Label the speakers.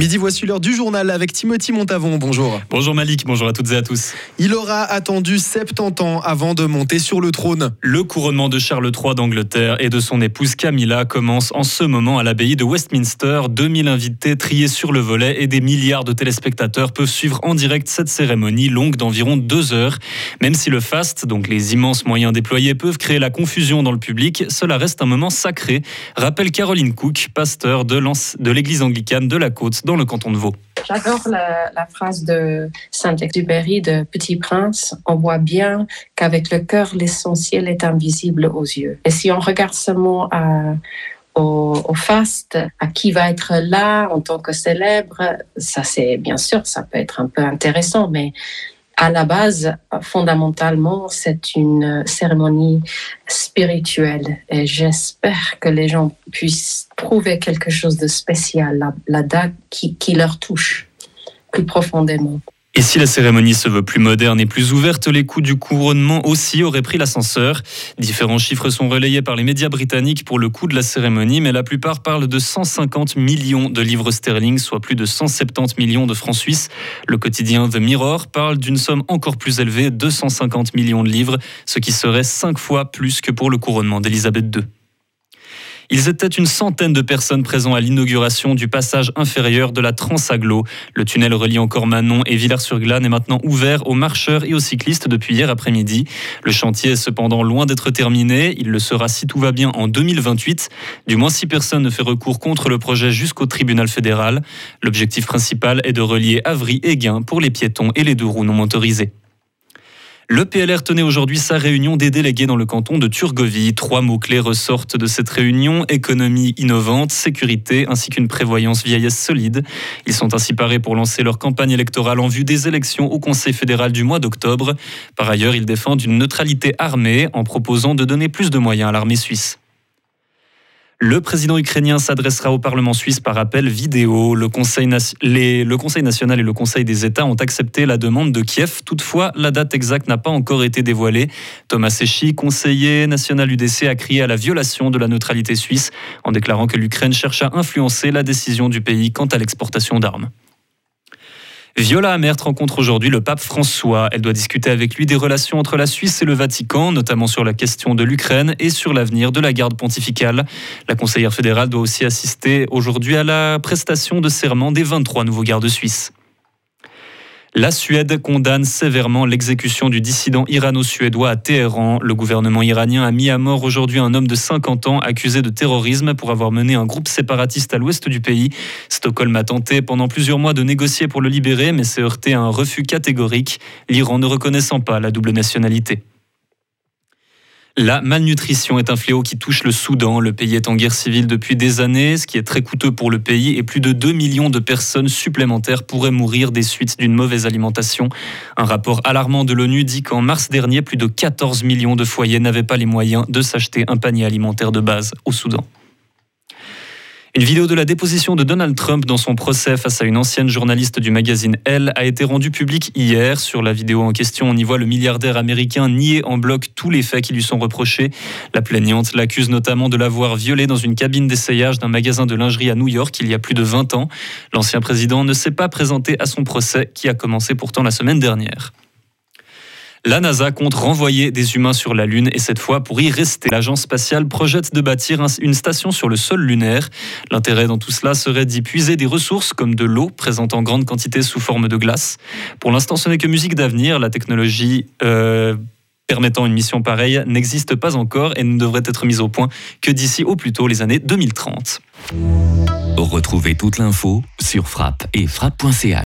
Speaker 1: Midi, voici l'heure du journal avec Timothy Montavon. Bonjour.
Speaker 2: Bonjour Malik, bonjour à toutes et à tous.
Speaker 1: Il aura attendu 70 ans avant de monter sur le trône.
Speaker 2: Le couronnement de Charles III d'Angleterre et de son épouse Camilla commence en ce moment à l'abbaye de Westminster. 2000 invités triés sur le volet et des milliards de téléspectateurs peuvent suivre en direct cette cérémonie longue d'environ deux heures. Même si le faste, donc les immenses moyens déployés, peuvent créer la confusion dans le public, cela reste un moment sacré, rappelle Caroline Cook, pasteur de l'église anglicane de la Côte le canton de Vaud.
Speaker 3: J'adore la, phrase de Saint-Exupéry de Petit Prince. On voit bien qu'avec le cœur, l'essentiel est invisible aux yeux. Et si on regarde seulement à, au, au, faste, à qui va être là en tant que célèbre, ça c'est bien sûr, ça peut être un peu intéressant, mais à la base, fondamentalement, c'est une cérémonie spirituelle et j'espère que les gens puissent trouver quelque chose de spécial là-dedans qui, qui leur touche plus profondément.
Speaker 2: Et si la cérémonie se veut plus moderne et plus ouverte, les coûts du couronnement aussi auraient pris l'ascenseur. Différents chiffres sont relayés par les médias britanniques pour le coût de la cérémonie, mais la plupart parlent de 150 millions de livres sterling, soit plus de 170 millions de francs suisses. Le quotidien The Mirror parle d'une somme encore plus élevée, 250 millions de livres, ce qui serait cinq fois plus que pour le couronnement d'Elisabeth II. Ils étaient une centaine de personnes présentes à l'inauguration du passage inférieur de la Transaglo. Le tunnel reliant encore Manon et Villars-sur-Glane est maintenant ouvert aux marcheurs et aux cyclistes depuis hier après-midi. Le chantier est cependant loin d'être terminé. Il le sera si tout va bien en 2028. Du moins si personne ne fait recours contre le projet jusqu'au tribunal fédéral. L'objectif principal est de relier Avry et Guin pour les piétons et les deux roues non motorisées. Le PLR tenait aujourd'hui sa réunion des délégués dans le canton de Turgovie. Trois mots-clés ressortent de cette réunion, économie innovante, sécurité ainsi qu'une prévoyance vieillesse solide. Ils sont ainsi parés pour lancer leur campagne électorale en vue des élections au Conseil fédéral du mois d'octobre. Par ailleurs, ils défendent une neutralité armée en proposant de donner plus de moyens à l'armée suisse. Le président ukrainien s'adressera au Parlement suisse par appel vidéo. Le Conseil, national et le Conseil des États ont accepté la demande de Kiev. Toutefois, la date exacte n'a pas encore été dévoilée. Thomas Sechy, conseiller national UDC, a crié à la violation de la neutralité suisse en déclarant que l'Ukraine cherche à influencer la décision du pays quant à l'exportation d'armes. Viola Amert rencontre aujourd'hui le pape François. Elle doit discuter avec lui des relations entre la Suisse et le Vatican, notamment sur la question de l'Ukraine et sur l'avenir de la garde pontificale. La conseillère fédérale doit aussi assister aujourd'hui à la prestation de serment des 23 nouveaux gardes suisses. La Suède condamne sévèrement l'exécution du dissident irano-suédois à Téhéran. Le gouvernement iranien a mis à mort aujourd'hui un homme de 50 ans accusé de terrorisme pour avoir mené un groupe séparatiste à l'ouest du pays. Stockholm a tenté pendant plusieurs mois de négocier pour le libérer, mais s'est heurté à un refus catégorique, l'Iran ne reconnaissant pas la double nationalité. La malnutrition est un fléau qui touche le Soudan. Le pays est en guerre civile depuis des années, ce qui est très coûteux pour le pays et plus de 2 millions de personnes supplémentaires pourraient mourir des suites d'une mauvaise alimentation. Un rapport alarmant de l'ONU dit qu'en mars dernier, plus de 14 millions de foyers n'avaient pas les moyens de s'acheter un panier alimentaire de base au Soudan. Une vidéo de la déposition de Donald Trump dans son procès face à une ancienne journaliste du magazine Elle a été rendue publique hier. Sur la vidéo en question, on y voit le milliardaire américain nier en bloc tous les faits qui lui sont reprochés. La plaignante l'accuse notamment de l'avoir violée dans une cabine d'essayage d'un magasin de lingerie à New York il y a plus de 20 ans. L'ancien président ne s'est pas présenté à son procès qui a commencé pourtant la semaine dernière. La NASA compte renvoyer des humains sur la Lune et cette fois pour y rester. L'agence spatiale projette de bâtir une station sur le sol lunaire. L'intérêt dans tout cela serait d'y puiser des ressources comme de l'eau présente en grande quantité sous forme de glace. Pour l'instant, ce n'est que musique d'avenir. La technologie euh, permettant une mission pareille n'existe pas encore et ne devrait être mise au point que d'ici au plus tôt les années 2030.
Speaker 4: Retrouvez toute l'info sur frappe et frappe.ch.